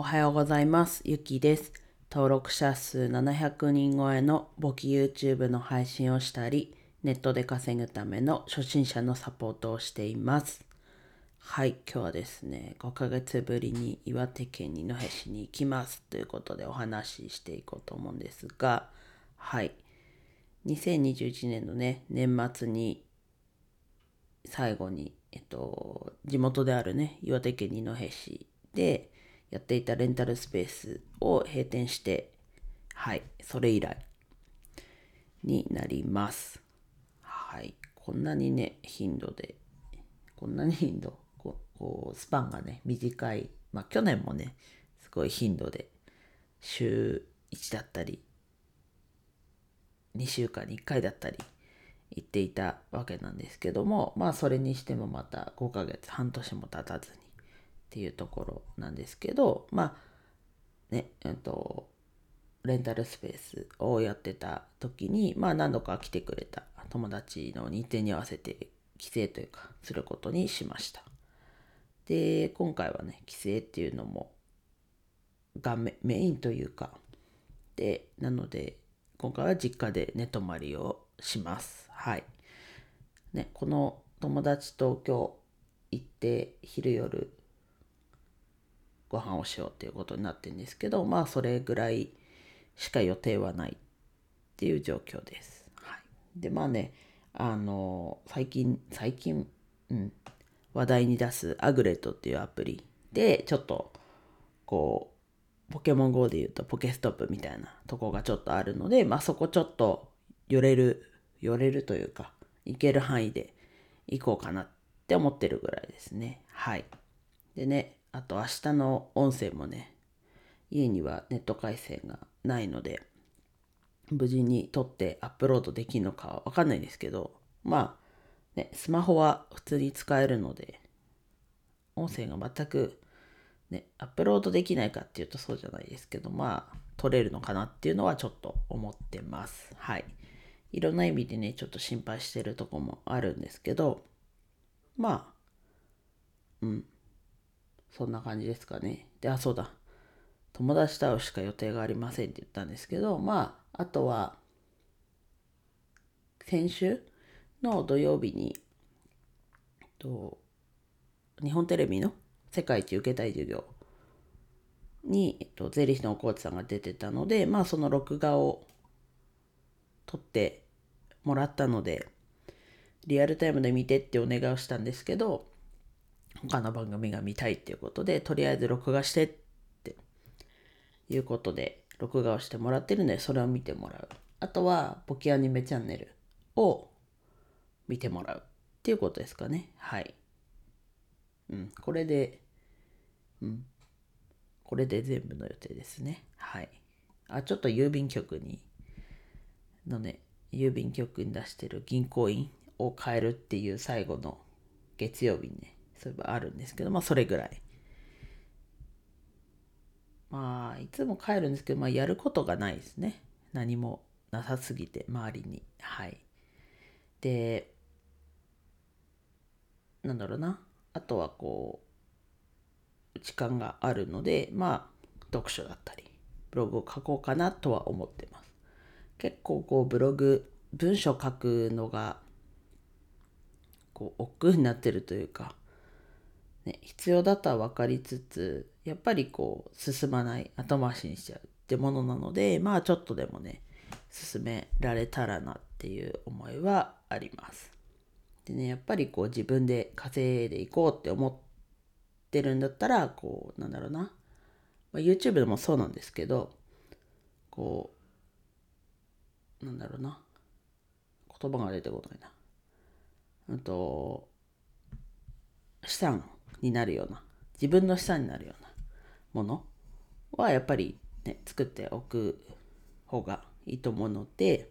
おはようございます。ゆきです。登録者数700人超えの簿記 YouTube の配信をしたり、ネットで稼ぐための初心者のサポートをしています。はい、今日はですね、5ヶ月ぶりに岩手県二戸市に行きますということでお話ししていこうと思うんですが、はい、2021年のね、年末に最後に、えっと、地元であるね、岩手県二戸市でやっていたレンタルスペースを閉店して、はい、それ以来になります。はい、こんなにね、頻度で、こんなに頻度、こうスパンがね、短い、まあ去年もね、すごい頻度で、週1だったり、2週間に1回だったり、言っていたわけなんですけどもまあそれにしてもまた5ヶ月半年も経たずにっていうところなんですけどまあねえっとレンタルスペースをやってた時にまあ何度か来てくれた友達の日程に合わせて帰省というかすることにしましたで今回はね帰省っていうのもがメメインというかでなので今回は実家で寝泊まりをしますはい。ね、この友達と今日行って昼夜ご飯をしようっていうことになってるんですけど、まあそれぐらいしか予定はないっていう状況です。はい。で、まあね、あの、最近、最近、うん、話題に出すアグレットっていうアプリで、ちょっと、こう、ポケモン GO で言うとポケストップみたいなとこがちょっとあるので、まあそこちょっと寄れる寄れるというか行ける範囲で行こうかなって思ってるぐらいですねはいでねあと明日の音声もね家にはネット回線がないので無事に撮ってアップロードできるのかは分かんないですけどまあねスマホは普通に使えるので音声が全くねアップロードできないかっていうとそうじゃないですけどまあ撮れるのかなっていうのはちょっと思ってます。はい。いろんな意味でね、ちょっと心配してるとこもあるんですけど、まあ、うん、そんな感じですかね。で、あ、そうだ。友達と会うしか予定がありませんって言ったんですけど、まあ、あとは、先週の土曜日に、と日本テレビの世界一受けたい授業に、えっと、税理士のコーチさんが出てたので、まあ、その録画を撮ってもらったのでリアルタイムで見てってお願いをしたんですけど他の番組が見たいっていうことでとりあえず録画してっていうことで録画をしてもらってるのでそれを見てもらう。あとはポキアニメチャンネルを見てもらうっていうことですかね。はい。うん。これでうん。これで全部の予定ですね。はい。あちょっと郵便局にのね、郵便局に出してる銀行員を変えるっていう最後の月曜日にね、そういえばあるんですけど、まあそれぐらい。まあ、いつも帰るんですけど、まあやることがないですね。何もなさすぎて、周りに。はい。で、なんだろうな。あとはこう、時間があるので、まあ、読書だったり、ブログを書こうかなとは思ってます。結構こうブログ文章書くのがこう億劫になってるというか、ね、必要だとは分かりつつやっぱりこう進まない後回しにしちゃうってものなのでまあちょっとでもね進められたらなっていう思いはあります。でねやっぱりこう自分で稼いでいこうって思ってるんだったらこうなんだろうな、まあ、YouTube でもそうなんですけどこうなんだろうな。言葉が出てこないな。うんと、資産になるような、自分の資産になるようなものはやっぱりね、作っておく方がいいと思うので、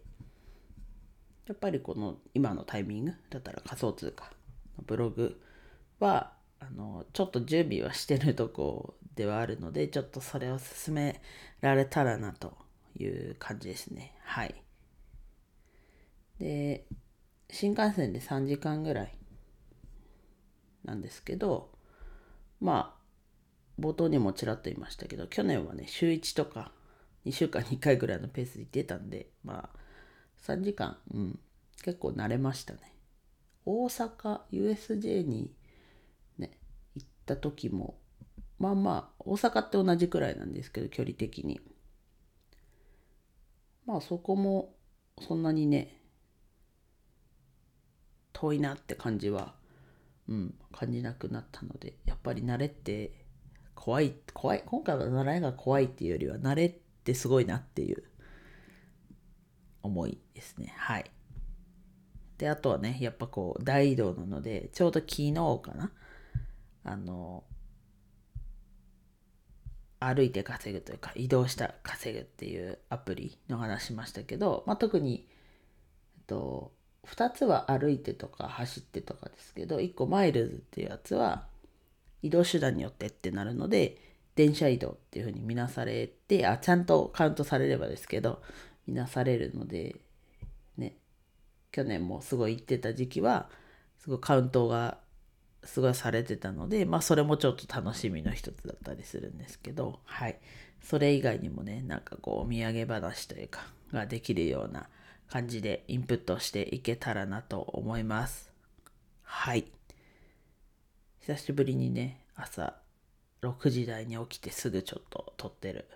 やっぱりこの今のタイミングだったら仮想通貨のブログは、あの、ちょっと準備はしてるとこではあるので、ちょっとそれを進められたらなという感じですね。はい。で新幹線で3時間ぐらいなんですけどまあ冒頭にもちらっと言いましたけど去年はね週1とか2週間に1回ぐらいのペースで行ってたんでまあ3時間、うん、結構慣れましたね。大阪 USJ にね行った時もまあまあ大阪って同じくらいなんですけど距離的に。まあそこもそんなにね遠いなって感じはうん感じなくなったのでやっぱり慣れって怖い怖い今回は習いが怖いっていうよりは慣れってすごいなっていう思いですね。はい。であとはねやっぱこう大移動なのでちょうど昨日かな？あの歩いて稼ぐというか移動した稼ぐっていうアプリの話しましたけど、まあ、特に、えっと、2つは歩いてとか走ってとかですけど1個マイルズっていうやつは移動手段によってってなるので電車移動っていうふうに見なされてあちゃんとカウントされればですけど見なされるのでね。去年もすごい行ってた時期はすごいカウントがすごいされてたのでまあそれもちょっと楽しみの一つだったりするんですけどはい。それ以外にもねなんかこうお土産話というかができるような感じでインプットしていけたらなと思います。はい。久しぶりにね朝6時台に起きてすぐちょっと撮ってる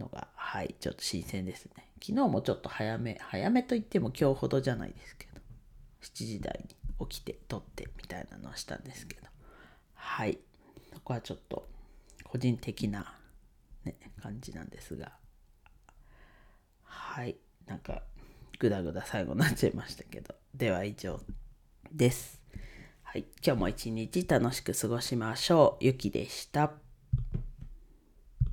のがはいちょっと新鮮ですね。昨日もちょっと早め早めといっても今日ほどじゃないですけど7時台に起きて撮ってみたいなのをしたんですけどはい。そこはちょっと個人的な、ね、感じなんですがはい。なんかグダグダ最後になっちゃいましたけど。では以上です。はい。今日も一日楽しく過ごしましょう。ゆきでした。